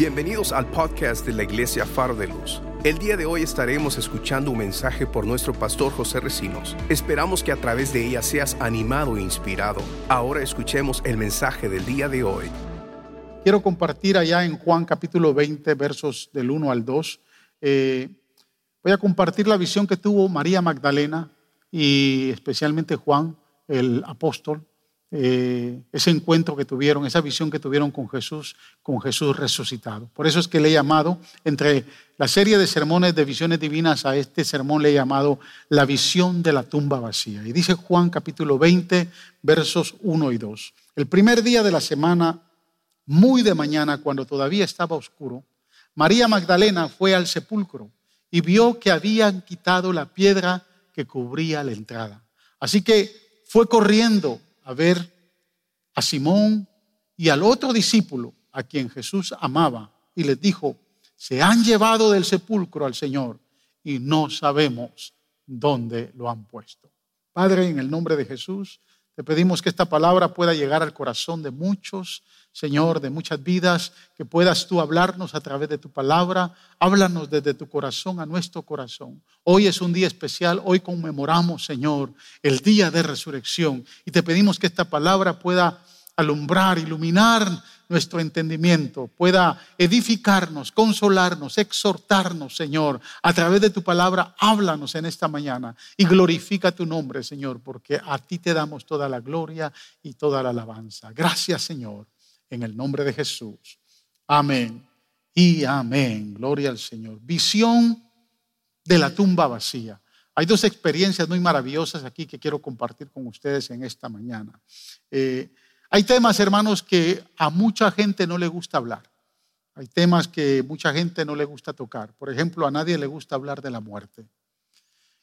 Bienvenidos al podcast de la Iglesia Faro de Luz. El día de hoy estaremos escuchando un mensaje por nuestro pastor José Recinos. Esperamos que a través de ella seas animado e inspirado. Ahora escuchemos el mensaje del día de hoy. Quiero compartir allá en Juan capítulo 20, versos del 1 al 2. Eh, voy a compartir la visión que tuvo María Magdalena y especialmente Juan, el apóstol, eh, ese encuentro que tuvieron, esa visión que tuvieron con Jesús, con Jesús resucitado. Por eso es que le he llamado, entre la serie de sermones de visiones divinas, a este sermón le he llamado la visión de la tumba vacía. Y dice Juan capítulo 20, versos 1 y 2. El primer día de la semana, muy de mañana, cuando todavía estaba oscuro, María Magdalena fue al sepulcro y vio que habían quitado la piedra que cubría la entrada. Así que fue corriendo a ver a Simón y al otro discípulo a quien Jesús amaba y les dijo, se han llevado del sepulcro al Señor y no sabemos dónde lo han puesto. Padre, en el nombre de Jesús, te pedimos que esta palabra pueda llegar al corazón de muchos Señor, de muchas vidas, que puedas tú hablarnos a través de tu palabra. Háblanos desde tu corazón a nuestro corazón. Hoy es un día especial, hoy conmemoramos, Señor, el día de resurrección y te pedimos que esta palabra pueda alumbrar, iluminar nuestro entendimiento, pueda edificarnos, consolarnos, exhortarnos, Señor. A través de tu palabra, háblanos en esta mañana y glorifica tu nombre, Señor, porque a ti te damos toda la gloria y toda la alabanza. Gracias, Señor en el nombre de Jesús. Amén y amén. Gloria al Señor. Visión de la tumba vacía. Hay dos experiencias muy maravillosas aquí que quiero compartir con ustedes en esta mañana. Eh, hay temas, hermanos, que a mucha gente no le gusta hablar. Hay temas que mucha gente no le gusta tocar. Por ejemplo, a nadie le gusta hablar de la muerte.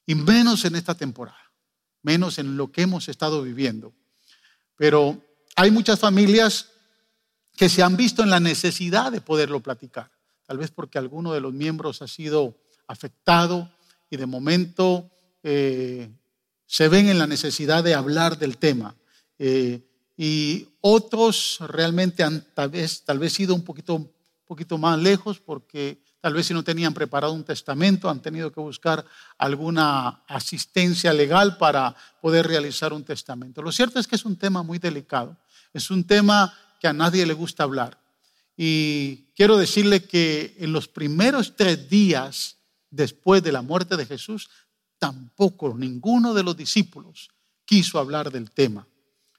Y menos en esta temporada, menos en lo que hemos estado viviendo. Pero hay muchas familias que se han visto en la necesidad de poderlo platicar. Tal vez porque alguno de los miembros ha sido afectado y de momento eh, se ven en la necesidad de hablar del tema. Eh, y otros realmente han tal vez, tal ido un poquito, un poquito más lejos porque tal vez si no tenían preparado un testamento han tenido que buscar alguna asistencia legal para poder realizar un testamento. Lo cierto es que es un tema muy delicado, es un tema que a nadie le gusta hablar. Y quiero decirle que en los primeros tres días después de la muerte de Jesús, tampoco ninguno de los discípulos quiso hablar del tema.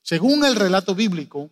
Según el relato bíblico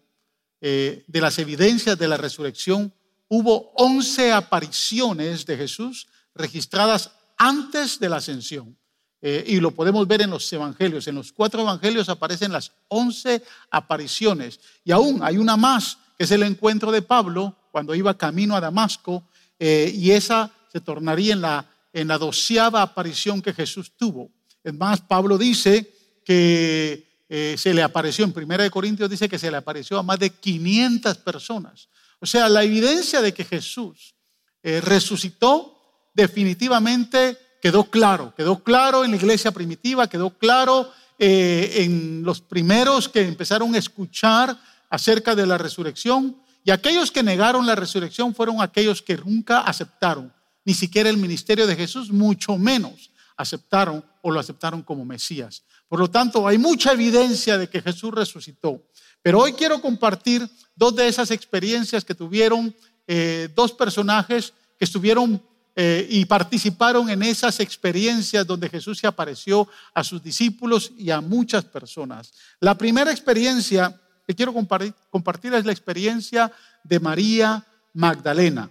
eh, de las evidencias de la resurrección, hubo once apariciones de Jesús registradas antes de la ascensión. Eh, y lo podemos ver en los evangelios. En los cuatro evangelios aparecen las once apariciones. Y aún hay una más, que es el encuentro de Pablo cuando iba camino a Damasco. Eh, y esa se tornaría en la, en la doceava aparición que Jesús tuvo. Es más, Pablo dice que eh, se le apareció, en Primera de Corintios dice que se le apareció a más de 500 personas. O sea, la evidencia de que Jesús resucitó definitivamente quedó claro, quedó claro en la iglesia primitiva, quedó claro eh, en los primeros que empezaron a escuchar acerca de la resurrección. Y aquellos que negaron la resurrección fueron aquellos que nunca aceptaron ni siquiera el ministerio de Jesús, mucho menos aceptaron o lo aceptaron como Mesías. Por lo tanto, hay mucha evidencia de que Jesús resucitó. Pero hoy quiero compartir dos de esas experiencias que tuvieron eh, dos personajes que estuvieron eh, y participaron en esas experiencias donde Jesús se apareció a sus discípulos y a muchas personas. La primera experiencia que quiero compartir, es la experiencia de María Magdalena.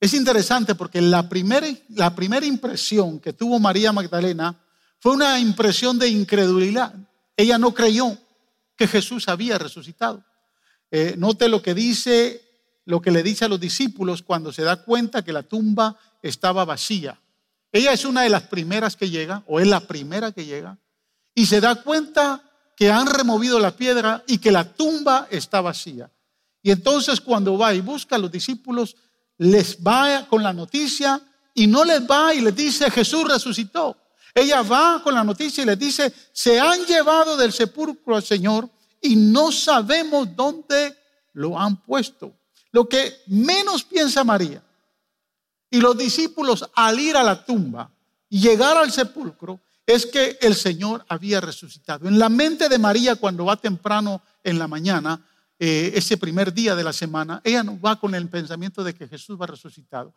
Es interesante porque la primera, la primera impresión que tuvo María Magdalena fue una impresión de incredulidad. Ella no creyó que Jesús había resucitado. Eh, note lo que dice lo que le dice a los discípulos cuando se da cuenta que la tumba estaba vacía. Ella es una de las primeras que llega, o es la primera que llega, y se da cuenta que han removido la piedra y que la tumba está vacía. Y entonces cuando va y busca a los discípulos, les va con la noticia y no les va y les dice, Jesús resucitó. Ella va con la noticia y les dice, se han llevado del sepulcro al Señor y no sabemos dónde lo han puesto. Lo que menos piensa María y los discípulos al ir a la tumba y llegar al sepulcro es que el Señor había resucitado. En la mente de María cuando va temprano en la mañana, eh, ese primer día de la semana, ella no va con el pensamiento de que Jesús va resucitado.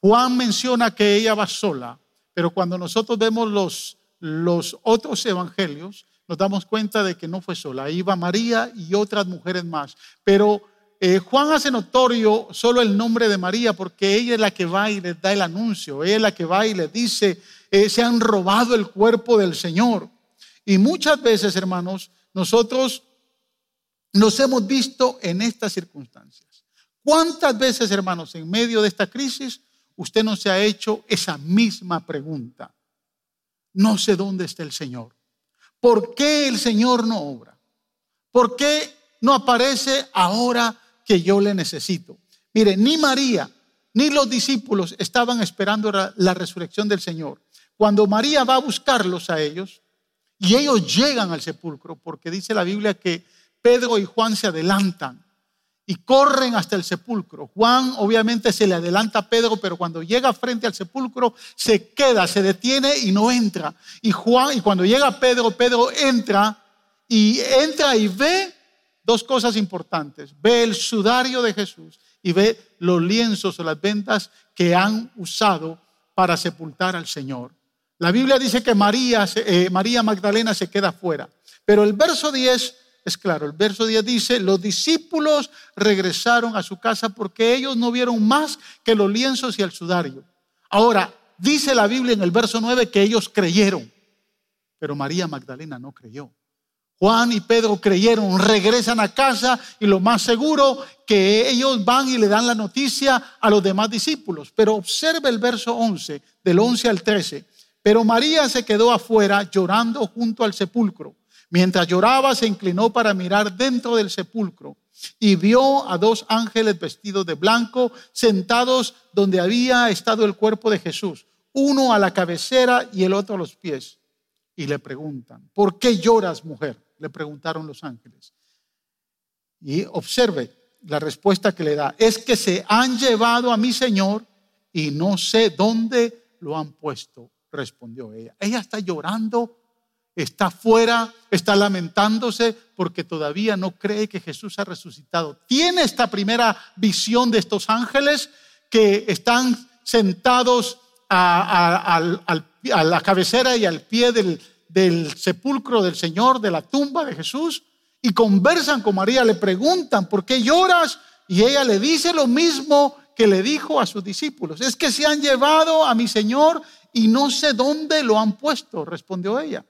Juan menciona que ella va sola, pero cuando nosotros vemos los, los otros evangelios, nos damos cuenta de que no fue sola. Iba María y otras mujeres más. Pero eh, Juan hace notorio solo el nombre de María porque ella es la que va y les da el anuncio, ella es la que va y les dice, eh, se han robado el cuerpo del Señor. Y muchas veces, hermanos, nosotros nos hemos visto en estas circunstancias. ¿Cuántas veces, hermanos, en medio de esta crisis, usted no se ha hecho esa misma pregunta? No sé dónde está el Señor. ¿Por qué el Señor no obra? ¿Por qué no aparece ahora que yo le necesito. Mire, ni María ni los discípulos estaban esperando la resurrección del Señor. Cuando María va a buscarlos a ellos y ellos llegan al sepulcro, porque dice la Biblia que Pedro y Juan se adelantan y corren hasta el sepulcro. Juan obviamente se le adelanta a Pedro, pero cuando llega frente al sepulcro se queda, se detiene y no entra. Y Juan y cuando llega Pedro, Pedro entra y entra y ve dos cosas importantes. Ve el sudario de Jesús y ve los lienzos o las ventas que han usado para sepultar al Señor. La Biblia dice que María, eh, María Magdalena se queda fuera. Pero el verso 10 es claro. El verso 10 dice, los discípulos regresaron a su casa porque ellos no vieron más que los lienzos y el sudario. Ahora, dice la Biblia en el verso 9 que ellos creyeron, pero María Magdalena no creyó. Juan y Pedro creyeron, regresan a casa y lo más seguro que ellos van y le dan la noticia a los demás discípulos. Pero observe el verso 11, del 11 al 13. Pero María se quedó afuera llorando junto al sepulcro. Mientras lloraba se inclinó para mirar dentro del sepulcro y vio a dos ángeles vestidos de blanco sentados donde había estado el cuerpo de Jesús, uno a la cabecera y el otro a los pies. Y le preguntan, ¿por qué lloras, mujer? le preguntaron los ángeles. Y observe la respuesta que le da. Es que se han llevado a mi Señor y no sé dónde lo han puesto, respondió ella. Ella está llorando, está fuera, está lamentándose porque todavía no cree que Jesús ha resucitado. Tiene esta primera visión de estos ángeles que están sentados a, la cabecera y al pie del sepulcro del Señor, de la tumba de Jesús, y conversan con María, le preguntan, ¿por qué lloras? Y ella le dice lo mismo que le dijo a sus discípulos. Es que se han llevado a mi Señor y no sé dónde lo han puesto, respondió ella.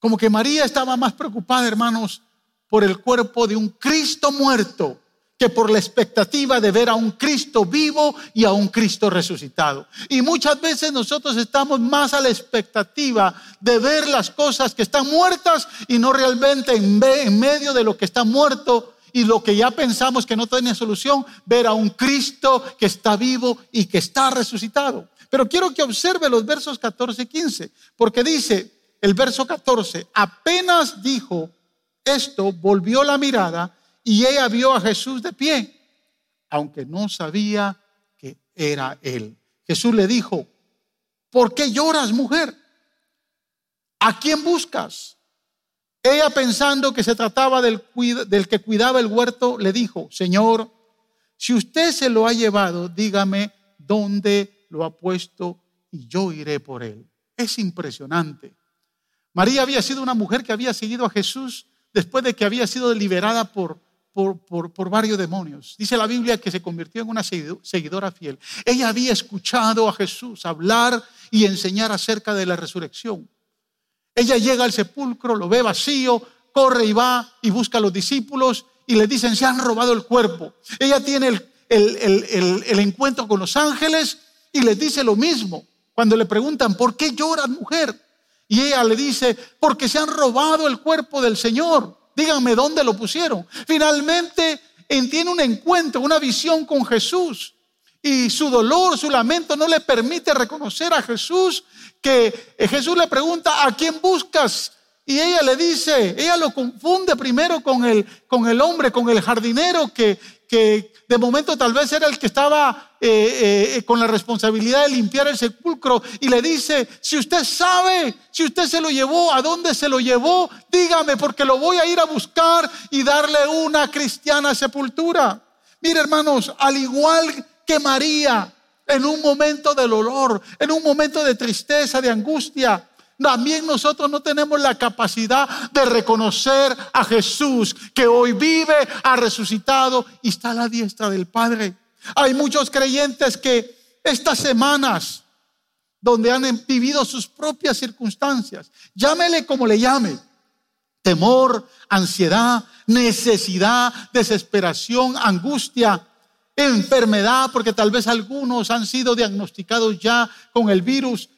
Como que María estaba más preocupada, hermanos, por el cuerpo de un Cristo muerto que por la expectativa de ver a un Cristo vivo y a un Cristo resucitado. Y muchas veces nosotros estamos más a la expectativa de ver las cosas que están muertas y no realmente en, medio de lo que está muerto y lo que ya pensamos que no tiene solución, ver a un Cristo que está vivo y que está resucitado. Pero quiero que observe los versos 14 y 15, porque dice el verso 14, apenas dijo esto, volvió la mirada y ella vio a Jesús de pie, aunque no sabía que era él. Jesús le dijo, ¿por qué lloras, mujer? ¿A quién buscas? Ella pensando que se trataba del, del, que cuidaba el huerto, le dijo, Señor, si usted se lo ha llevado, dígame dónde lo ha puesto y yo iré por él. Es impresionante. María había sido una mujer que había seguido a Jesús después de que había sido liberada por, por, varios demonios. Dice la Biblia que se convirtió en una seguidora fiel. Ella había escuchado a Jesús hablar y enseñar acerca de la resurrección. Ella llega al sepulcro, lo ve vacío, corre y va y busca a los discípulos y le dicen, se han robado el cuerpo. Ella tiene el, el encuentro con los ángeles y les dice lo mismo. Cuando le preguntan, ¿por qué lloras, mujer? Y ella le dice, porque se han robado el cuerpo del Señor. Díganme dónde lo pusieron. Finalmente tiene un encuentro, una visión con Jesús. Y su dolor, su lamento no le permite reconocer a Jesús que Jesús le pregunta, ¿a quién buscas? Y ella le dice, ella lo confunde primero con el, con el hombre, con el jardinero que, que de momento tal vez era el que estaba eh, eh, eh, con la responsabilidad de limpiar el sepulcro y le dice, si usted sabe, si usted se lo llevó, a dónde se lo llevó, dígame porque lo voy a ir a buscar y darle una cristiana sepultura. Mire hermanos, al igual que María, en un momento de dolor, en un momento de tristeza, de angustia, también nosotros no tenemos la capacidad de reconocer a Jesús que hoy vive, ha resucitado y está a la diestra del Padre. Hay muchos creyentes que estas semanas donde han vivido sus propias circunstancias, llámele como le llame, temor, ansiedad, necesidad, desesperación, angustia, enfermedad, porque tal vez algunos han sido diagnosticados ya con el virus,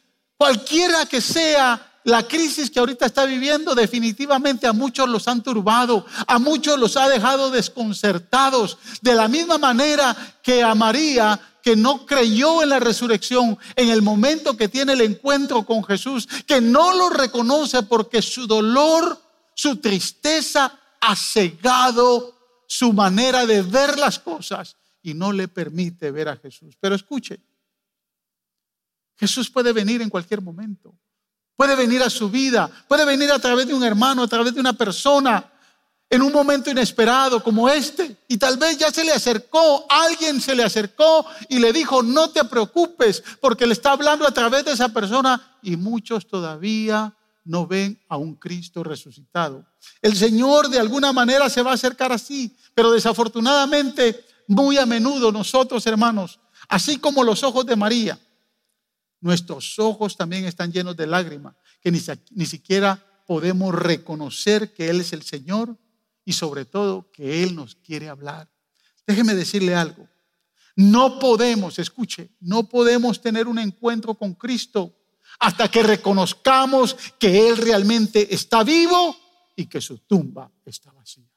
Cualquiera que sea la crisis que ahorita está viviendo, definitivamente a muchos los han turbado, a muchos los ha dejado desconcertados, de la misma manera que a María, que no creyó en la resurrección en el momento que tiene el encuentro con Jesús, que no lo reconoce porque su dolor, su tristeza ha cegado su manera de ver las cosas y no le permite ver a Jesús. Pero escuche, Jesús puede venir en cualquier momento. Puede venir a su vida, puede venir a través de un hermano, a través de una persona, en un momento inesperado como este. Y tal vez ya se le acercó, alguien se le acercó y le dijo, no te preocupes, porque le está hablando a través de esa persona. Y muchos todavía no ven a un Cristo resucitado. El Señor de alguna manera se va a acercar así, pero desafortunadamente muy a menudo nosotros, hermanos, así como los ojos de María, nuestros ojos también están llenos de lágrimas, que ni, ni, siquiera podemos reconocer que Él es el Señor y sobre todo que Él nos quiere hablar. Déjeme decirle algo. No podemos, escuche, no podemos tener un encuentro con Cristo hasta que reconozcamos que Él realmente está vivo y que su tumba está vacía.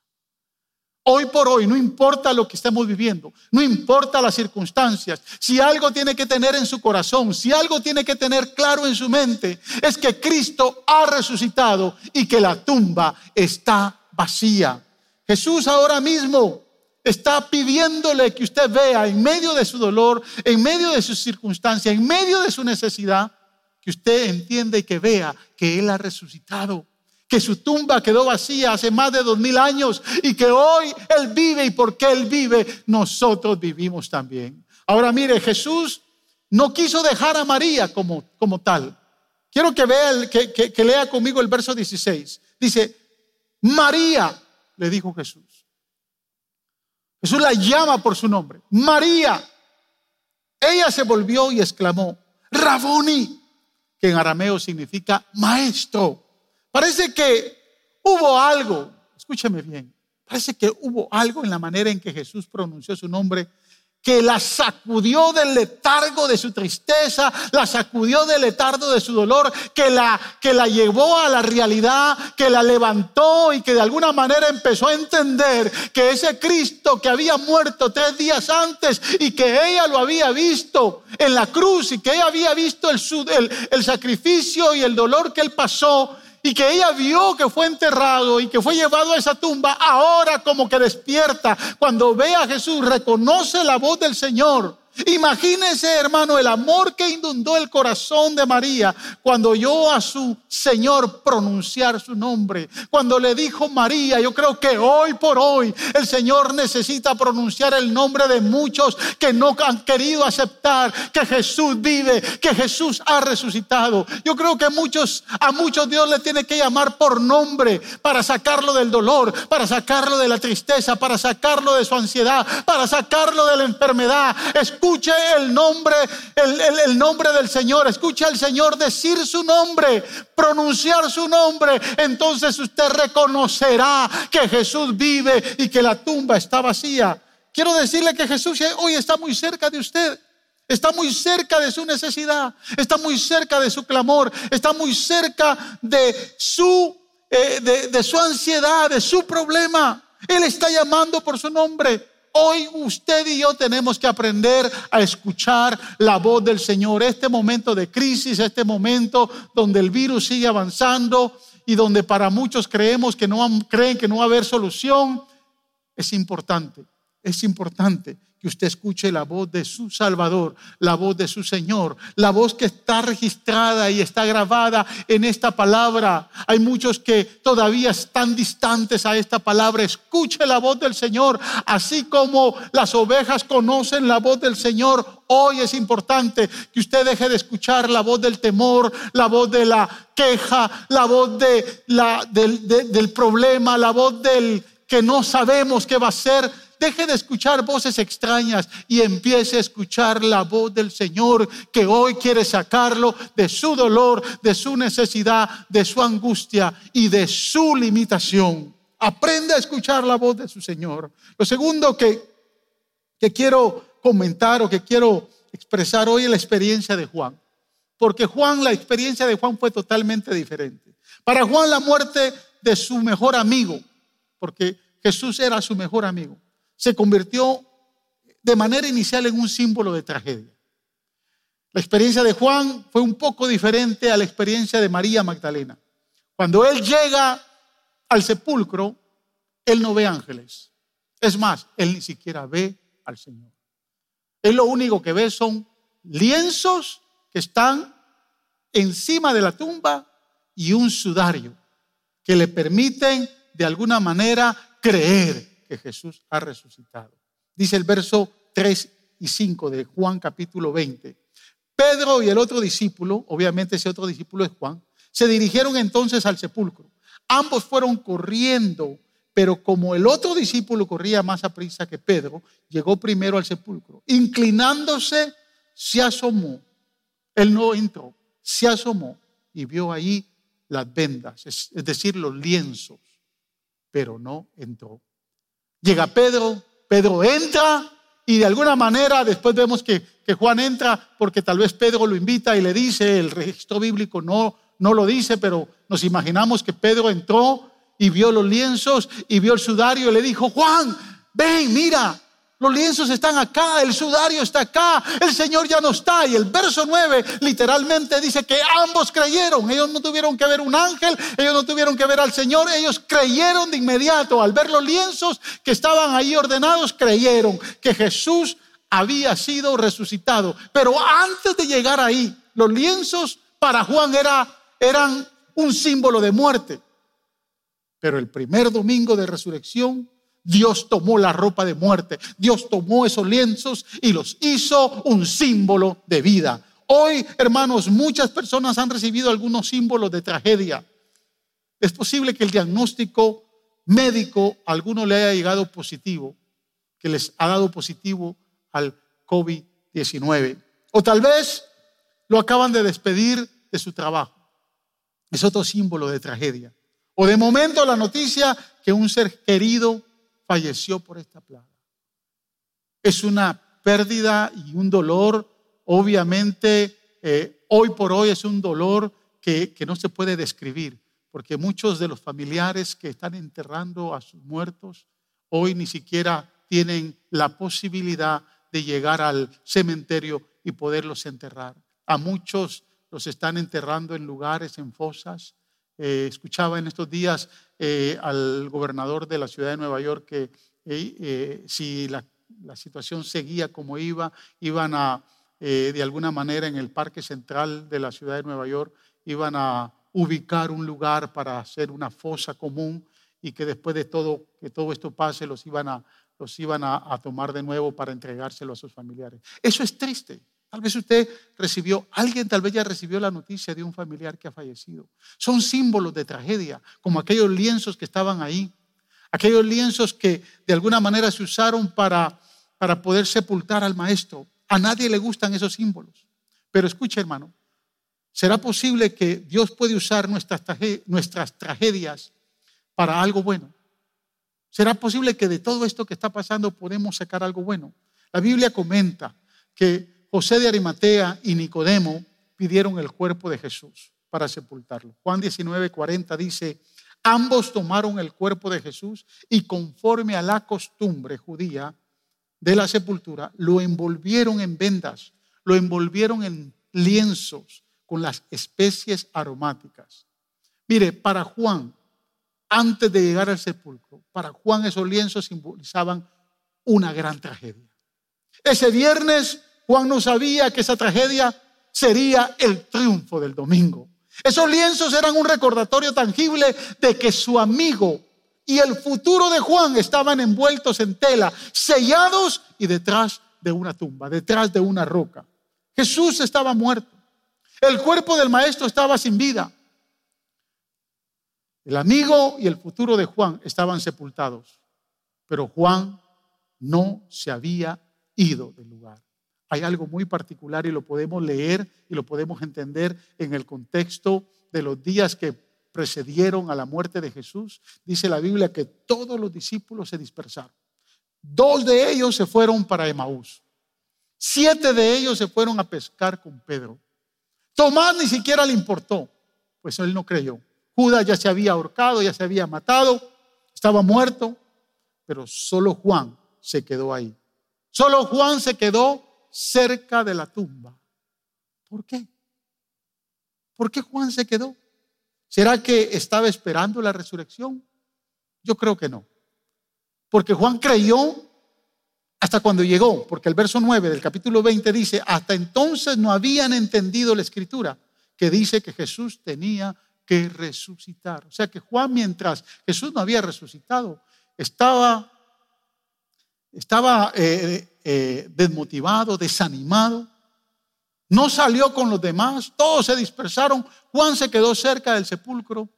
Hoy por hoy, no importa lo que estemos viviendo, no importa las circunstancias, si algo tiene que tener en su corazón, si algo tiene que tener claro en su mente, es que Cristo ha resucitado y que la tumba está vacía. Jesús ahora mismo está pidiéndole que usted vea en medio de su dolor, en medio de sus circunstancias, en medio de su necesidad, que usted entienda y que vea que Él ha resucitado que su tumba quedó vacía hace más de dos mil años y que hoy Él vive y porque Él vive, nosotros vivimos también. Ahora mire, Jesús no quiso dejar a María como, como tal. Quiero que vea, que, que lea conmigo el verso 16. Dice, María, le dijo Jesús. Jesús la llama por su nombre. María. Ella se volvió y exclamó, Raboni, que en arameo significa maestro. Parece que hubo algo, escúcheme bien, parece que hubo algo en la manera en que Jesús pronunció su nombre que la sacudió del letargo de su tristeza, la sacudió del letargo de su dolor, que la, que la llevó a la realidad, que la levantó y que de alguna manera empezó a entender que ese Cristo que había muerto tres días antes y que ella lo había visto en la cruz y que ella había visto el, el, el sacrificio y el dolor que él pasó, y que ella vio que fue enterrado y que fue llevado a esa tumba, ahora como que despierta, cuando ve a Jesús, reconoce la voz del Señor Imagínese, hermano, el amor que inundó el corazón de María cuando oyó a su Señor pronunciar su nombre. Cuando le dijo María, yo creo que hoy por hoy el Señor necesita pronunciar el nombre de muchos que no han querido aceptar que Jesús vive, que Jesús ha resucitado. Yo creo que muchos, a muchos Dios le tiene que llamar por nombre para sacarlo del dolor, para sacarlo de la tristeza, para sacarlo de su ansiedad, para sacarlo de la enfermedad escuche el nombre, el, nombre del Señor, escuche al Señor decir su nombre, pronunciar su nombre, entonces usted reconocerá que Jesús vive y que la tumba está vacía. Quiero decirle que Jesús hoy está muy cerca de usted. Está muy cerca de su necesidad, está muy cerca de su clamor, está muy cerca de su, eh, de su ansiedad, de su problema. Él está llamando por su nombre. Hoy usted y yo tenemos que aprender a escuchar la voz del Señor. Este momento de crisis, este momento donde el virus sigue avanzando y donde para muchos creemos que no creen que no va a haber solución, es importante, es importante que usted escuche la voz de su Salvador, la voz de su Señor, la voz que está registrada y está grabada en esta palabra. Hay muchos que todavía están distantes a esta palabra. Escuche la voz del Señor, así como las ovejas conocen la voz del Señor. Hoy es importante que usted deje de escuchar la voz del temor, la voz de la queja, la voz de la, del, del problema, la voz del que no sabemos qué va a ser Deje de escuchar voces extrañas y empiece a escuchar la voz del Señor que hoy quiere sacarlo de su dolor, de su necesidad, de su angustia y de su limitación. Aprenda a escuchar la voz de su Señor. Lo segundo que, que quiero comentar o que quiero expresar hoy es la experiencia de Juan. Porque Juan, la experiencia de Juan fue totalmente diferente. Para Juan la muerte de su mejor amigo, porque Jesús era su mejor amigo se convirtió de manera inicial en un símbolo de tragedia. La experiencia de Juan fue un poco diferente a la experiencia de María Magdalena. Cuando él llega al sepulcro, él no ve ángeles. Es más, él ni siquiera ve al Señor. Él lo único que ve son lienzos que están encima de la tumba y un sudario que le permiten de alguna manera creer que Jesús ha resucitado. Dice el verso 3 y 5 de Juan capítulo 20. Pedro y el otro discípulo, obviamente ese otro discípulo es Juan, se dirigieron entonces al sepulcro. Ambos fueron corriendo, pero como el otro discípulo corría más a prisa que Pedro, llegó primero al sepulcro. Inclinándose, se asomó. Él no entró, se asomó y vio ahí las vendas, es decir, los lienzos, pero no entró. Llega Pedro, Pedro entra y de alguna manera después vemos que, Juan entra porque tal vez Pedro lo invita y le dice, el registro bíblico no, no lo dice, pero nos imaginamos que Pedro entró y vio los lienzos y vio el sudario y le dijo, Juan, ven, mira, los lienzos están acá, el sudario está acá, el Señor ya no está. Y el verso 9 literalmente dice que ambos creyeron. Ellos no tuvieron que ver un ángel, ellos no tuvieron que ver al Señor, ellos creyeron de inmediato. Al ver los lienzos que estaban ahí ordenados, creyeron que Jesús había sido resucitado. Pero antes de llegar ahí, los lienzos para Juan era, eran un símbolo de muerte. Pero el primer domingo de resurrección Dios tomó la ropa de muerte, Dios tomó esos lienzos y los hizo un símbolo de vida. Hoy, hermanos, muchas personas han recibido algunos símbolos de tragedia. Es posible que el diagnóstico médico a alguno le haya llegado positivo, que les ha dado positivo al COVID-19. O tal vez lo acaban de despedir de su trabajo. Es otro símbolo de tragedia. O de momento la noticia que un ser querido falleció por esta plaga. Es una pérdida y un dolor, obviamente, eh, hoy por hoy es un dolor que, que no se puede describir, porque muchos de los familiares que están enterrando a sus muertos hoy ni siquiera tienen la posibilidad de llegar al cementerio y poderlos enterrar. A muchos los están enterrando en lugares, en fosas, eh, escuchaba en estos días eh, al gobernador de la ciudad de Nueva York que eh, si la, situación seguía como iba, iban a, de alguna manera en el parque central de la ciudad de Nueva York, iban a ubicar un lugar para hacer una fosa común y que después de todo, que todo esto pase, los iban a, los iban a tomar de nuevo para entregárselo a sus familiares. Eso es triste. Tal vez usted recibió, alguien tal vez ya recibió la noticia de un familiar que ha fallecido. Son símbolos de tragedia, como aquellos lienzos que estaban ahí, aquellos lienzos que de alguna manera se usaron para, para poder sepultar al maestro. A nadie le gustan esos símbolos. Pero escuche, hermano, ¿será posible que Dios puede usar nuestras, nuestras tragedias para algo bueno? ¿Será posible que de todo esto que está pasando podemos sacar algo bueno? La Biblia comenta que José de Arimatea y Nicodemo pidieron el cuerpo de Jesús para sepultarlo. Juan 19, 40 dice, ambos tomaron el cuerpo de Jesús y conforme a la costumbre judía de la sepultura, lo envolvieron en vendas, lo envolvieron en lienzos con las especies aromáticas. Mire, para Juan, antes de llegar al sepulcro, para Juan esos lienzos simbolizaban una gran tragedia. Ese viernes Juan no sabía que esa tragedia sería el triunfo del domingo. Esos lienzos eran un recordatorio tangible de que su amigo y el futuro de Juan estaban envueltos en tela, sellados y detrás de una tumba, detrás de una roca. Jesús estaba muerto. El cuerpo del maestro estaba sin vida. El amigo y el futuro de Juan estaban sepultados, pero Juan no se había ido del lugar. Hay algo muy particular y lo podemos leer y lo podemos entender en el contexto de los días que precedieron a la muerte de Jesús. Dice la Biblia que todos los discípulos se dispersaron. Dos de ellos se fueron para Emaús. Siete de ellos se fueron a pescar con Pedro. Tomás ni siquiera le importó, pues él no creyó. Judas ya se había ahorcado, ya se había matado, estaba muerto, pero solo Juan se quedó ahí. Solo Juan se quedó cerca de la tumba. ¿Por qué? ¿Por qué Juan se quedó? ¿Será que estaba esperando la resurrección? Yo creo que no. Porque Juan creyó hasta cuando llegó, porque el verso 9 del capítulo 20 dice, hasta entonces no habían entendido la escritura, que dice que Jesús tenía que resucitar. O sea que Juan, mientras Jesús no había resucitado, estaba, estaba eh, eh, desmotivado, desanimado. No salió con los demás, todos se dispersaron. Juan se quedó cerca del sepulcro.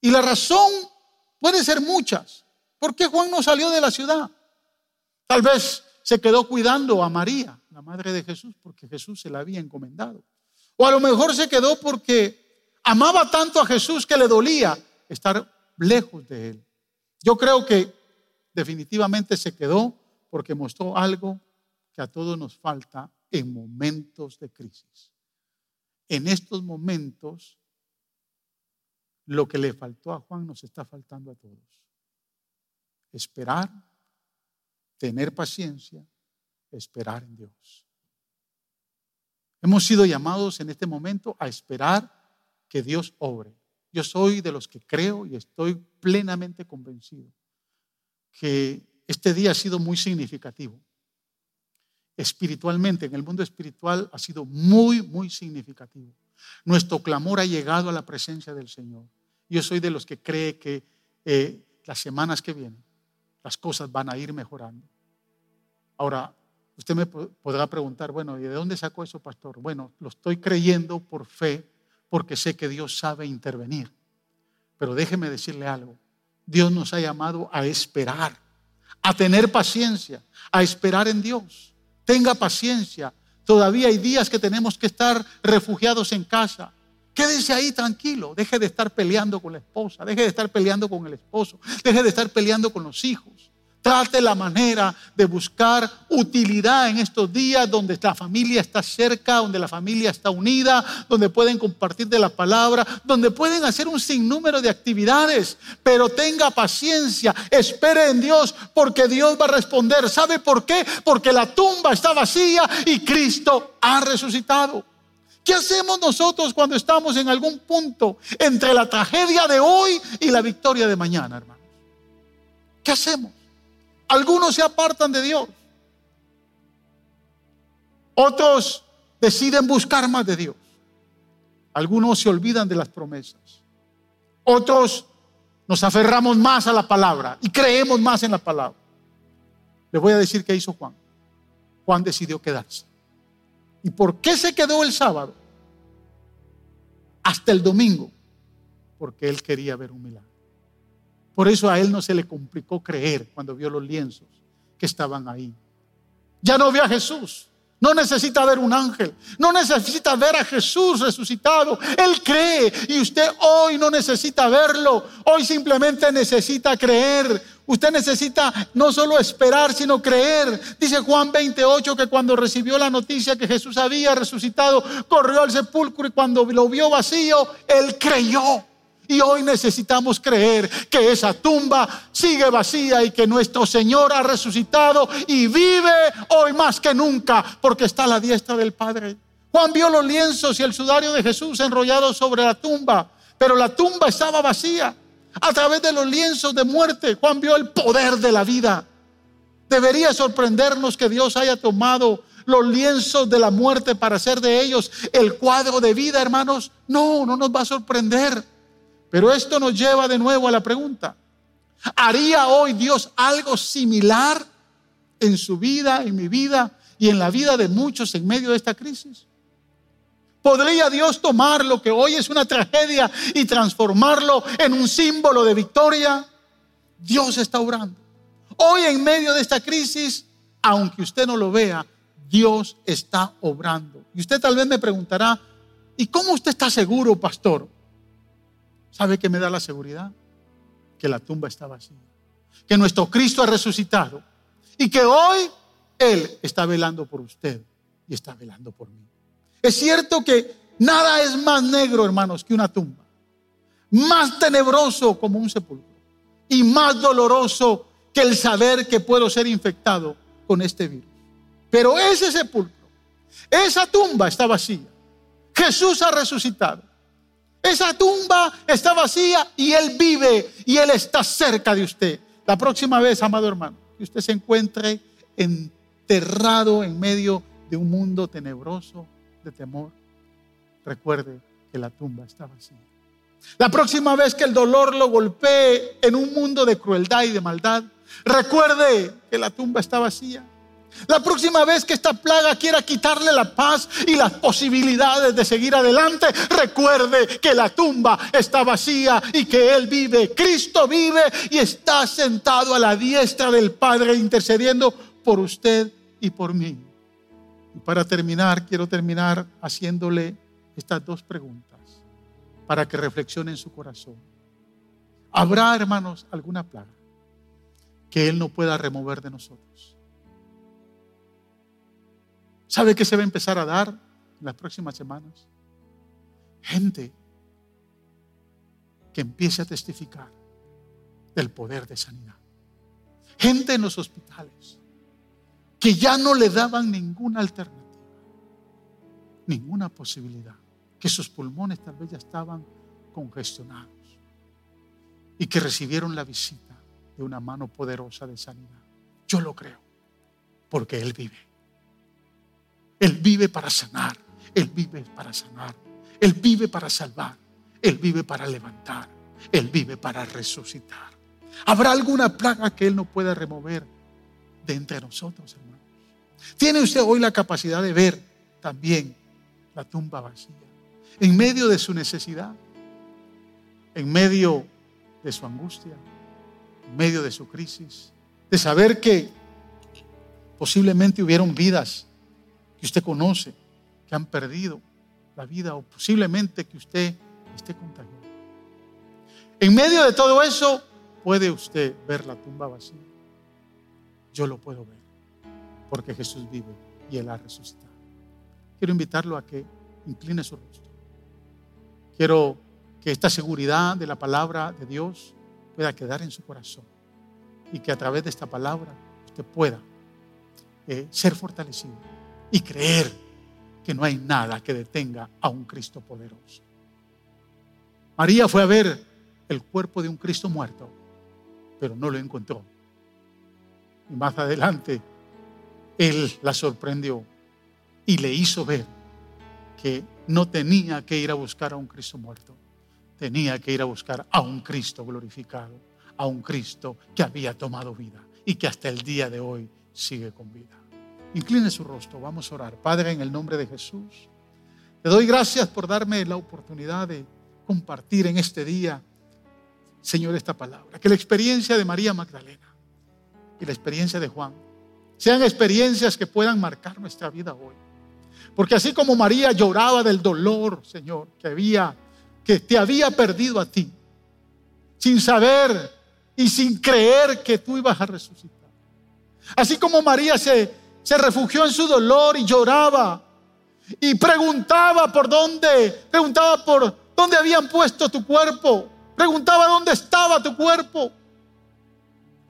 Y la razón puede ser muchas. ¿Por qué Juan no salió de la ciudad? Tal vez se quedó cuidando a María, la madre de Jesús, porque Jesús se la había encomendado. O a lo mejor se quedó porque amaba tanto a Jesús que le dolía estar lejos de él. Yo creo que definitivamente se quedó porque mostró algo que a todos nos falta en momentos de crisis. En estos momentos, lo que le faltó a Juan nos está faltando a todos. Esperar, tener paciencia, esperar en Dios. Hemos sido llamados en este momento a esperar que Dios obre. Yo soy de los que creo y estoy plenamente convencido que este día ha sido muy significativo. Espiritualmente, en el mundo espiritual ha sido muy, muy significativo. Nuestro clamor ha llegado a la presencia del Señor. Yo soy de los que cree que eh, las semanas que vienen las cosas van a ir mejorando. Ahora, usted me podrá preguntar, bueno, ¿y de dónde sacó eso, pastor? Bueno, lo estoy creyendo por fe porque sé que Dios sabe intervenir. Pero déjeme decirle algo. Dios nos ha llamado a esperar, a tener paciencia, a esperar en Dios. Tenga paciencia. Todavía hay días que tenemos que estar refugiados en casa. Quédese ahí tranquilo. Deje de estar peleando con la esposa. Deje de estar peleando con el esposo. Deje de estar peleando con los hijos. Trate la manera de buscar utilidad en estos días donde la familia está cerca, donde la familia está unida, donde pueden compartir de la palabra, donde pueden hacer un sinnúmero de actividades. Pero tenga paciencia, espere en Dios porque Dios va a responder. ¿Sabe por qué? Porque la tumba está vacía y Cristo ha resucitado. ¿Qué hacemos nosotros cuando estamos en algún punto entre la tragedia de hoy y la victoria de mañana, hermanos? ¿Qué hacemos? Algunos se apartan de Dios. Otros deciden buscar más de Dios. Algunos se olvidan de las promesas. Otros nos aferramos más a la palabra y creemos más en la palabra. Le voy a decir qué hizo Juan. Juan decidió quedarse. ¿Y por qué se quedó el sábado? Hasta el domingo. Porque él quería ver un milagro. Por eso a él no se le complicó creer cuando vio los lienzos que estaban ahí. Ya no vio a Jesús. No necesita ver un ángel. No necesita ver a Jesús resucitado. Él cree y usted hoy no necesita verlo. Hoy simplemente necesita creer. Usted necesita no solo esperar, sino creer. Dice Juan 28 que cuando recibió la noticia que Jesús había resucitado, corrió al sepulcro y cuando lo vio vacío, él creyó. Y hoy necesitamos creer que esa tumba sigue vacía y que nuestro Señor ha resucitado y vive hoy más que nunca porque está a la diestra del Padre. Juan vio los lienzos y el sudario de Jesús enrollados sobre la tumba. pero la tumba estaba vacía. A través de los lienzos de muerte, Juan vio el poder de la vida. Debería sorprendernos que Dios haya tomado los lienzos de la muerte para hacer de ellos el cuadro de vida, hermanos. No, no nos va a sorprender. Pero esto nos lleva de nuevo a la pregunta. ¿Haría hoy Dios algo similar en su vida, en mi vida y en la vida de muchos en medio de esta crisis? ¿Podría Dios tomar lo que hoy es una tragedia y transformarlo en un símbolo de victoria? Dios está obrando. Hoy en medio de esta crisis, aunque usted no lo vea, Dios está obrando. Y usted tal vez me preguntará, ¿y cómo usted está seguro, pastor? ¿Sabe qué me da la seguridad? Que la tumba está vacía. Que nuestro Cristo ha resucitado. Y que hoy Él está velando por usted y está velando por mí. Es cierto que nada es más negro, hermanos, que una tumba. Más tenebroso como un sepulcro. Y más doloroso que el saber que puedo ser infectado con este virus. Pero ese sepulcro, esa tumba está vacía. Jesús ha resucitado. Esa tumba está vacía y Él vive y Él está cerca de usted. La próxima vez, amado hermano, que usted se encuentre enterrado en medio de un mundo tenebroso, de temor, recuerde que la tumba está vacía. La próxima vez que el dolor lo golpee en un mundo de crueldad y de maldad, recuerde que la tumba está vacía. La próxima vez que esta plaga quiera quitarle la paz y las posibilidades de seguir adelante, recuerde que la tumba está vacía y que Él vive. Cristo vive y está sentado a la diestra del Padre intercediendo por usted y por mí. Y para terminar, quiero terminar haciéndole estas dos preguntas para que reflexione en su corazón. ¿Habrá, hermanos, alguna plaga que Él no pueda remover de nosotros? ¿Sabe qué se va a empezar a dar en las próximas semanas? Gente que empiece a testificar del poder de sanidad. Gente en los hospitales que ya no le daban ninguna alternativa, ninguna posibilidad, que sus pulmones tal vez ya estaban congestionados y que recibieron la visita de una mano poderosa de sanidad. Yo lo creo, porque Él vive. Él vive para sanar, Él vive para sanar, Él vive para salvar, Él vive para levantar, Él vive para resucitar. ¿Habrá alguna plaga que Él no pueda remover de entre nosotros, hermanos? ¿Tiene usted hoy la capacidad de ver también la tumba vacía? En medio de su necesidad, en medio de su angustia, en medio de su crisis, de saber que posiblemente hubieron vidas que usted conoce, que han perdido la vida o posiblemente que usted esté contagiado. En medio de todo eso, puede usted ver la tumba vacía. Yo lo puedo ver, porque Jesús vive y Él ha resucitado. Quiero invitarlo a que incline su rostro. Quiero que esta seguridad de la palabra de Dios pueda quedar en su corazón y que a través de esta palabra usted pueda eh, ser fortalecido y creer que no hay nada que detenga a un Cristo poderoso. María fue a ver el cuerpo de un Cristo muerto, pero no lo encontró. Y más adelante, Él la sorprendió y le hizo ver que no tenía que ir a buscar a un Cristo muerto, tenía que ir a buscar a un Cristo glorificado, a un Cristo que había tomado vida y que hasta el día de hoy sigue con vida. Incline su rostro, vamos a orar. Padre, en el nombre de Jesús, te doy gracias por darme la oportunidad de compartir en este día, Señor, esta palabra. Que la experiencia de María Magdalena y la experiencia de Juan sean experiencias que puedan marcar nuestra vida hoy. Porque así como María lloraba del dolor, Señor, que había, que te había perdido a ti, sin saber y sin creer que tú ibas a resucitar. Así como María se se refugió en su dolor y lloraba. Y preguntaba por dónde, preguntaba por dónde habían puesto tu cuerpo. Preguntaba dónde estaba tu cuerpo.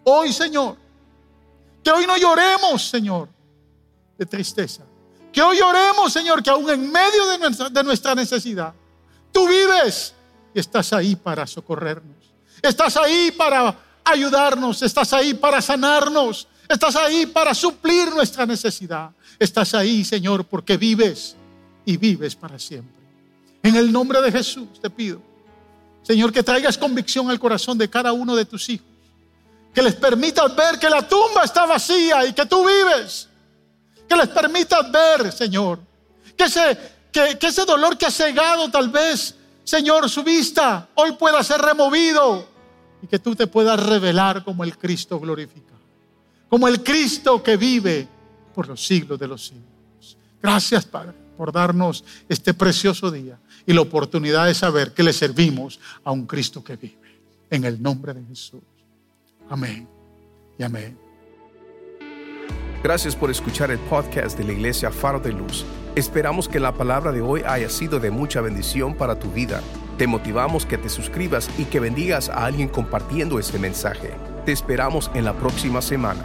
Hoy, Señor, que hoy no lloremos, Señor, de tristeza. Que hoy lloremos, Señor, que aún en medio de nuestra, de nuestra necesidad, tú vives estás ahí para socorrernos. Estás ahí para ayudarnos, estás ahí para sanarnos, estás ahí para suplir nuestra necesidad. Estás ahí, Señor, porque vives y vives para siempre. En el nombre de Jesús te pido, Señor, que traigas convicción al corazón de cada uno de tus hijos. Que les permitas ver que la tumba está vacía y que tú vives. Que les permitas ver, Señor, que ese, que, ese dolor que ha cegado tal vez, Señor, su vista, hoy pueda ser removido y que tú te puedas revelar como el Cristo glorificado, como el Cristo que vive por los siglos de los siglos. Gracias, Padre, por darnos este precioso día y la oportunidad de saber que le servimos a un Cristo que vive. En el nombre de Jesús. Amén y amén. Gracias por escuchar el podcast de la Iglesia Faro de Luz. Esperamos que la palabra de hoy haya sido de mucha bendición para tu vida. Te motivamos que te suscribas y que bendigas a alguien compartiendo este mensaje. Te esperamos en la próxima semana.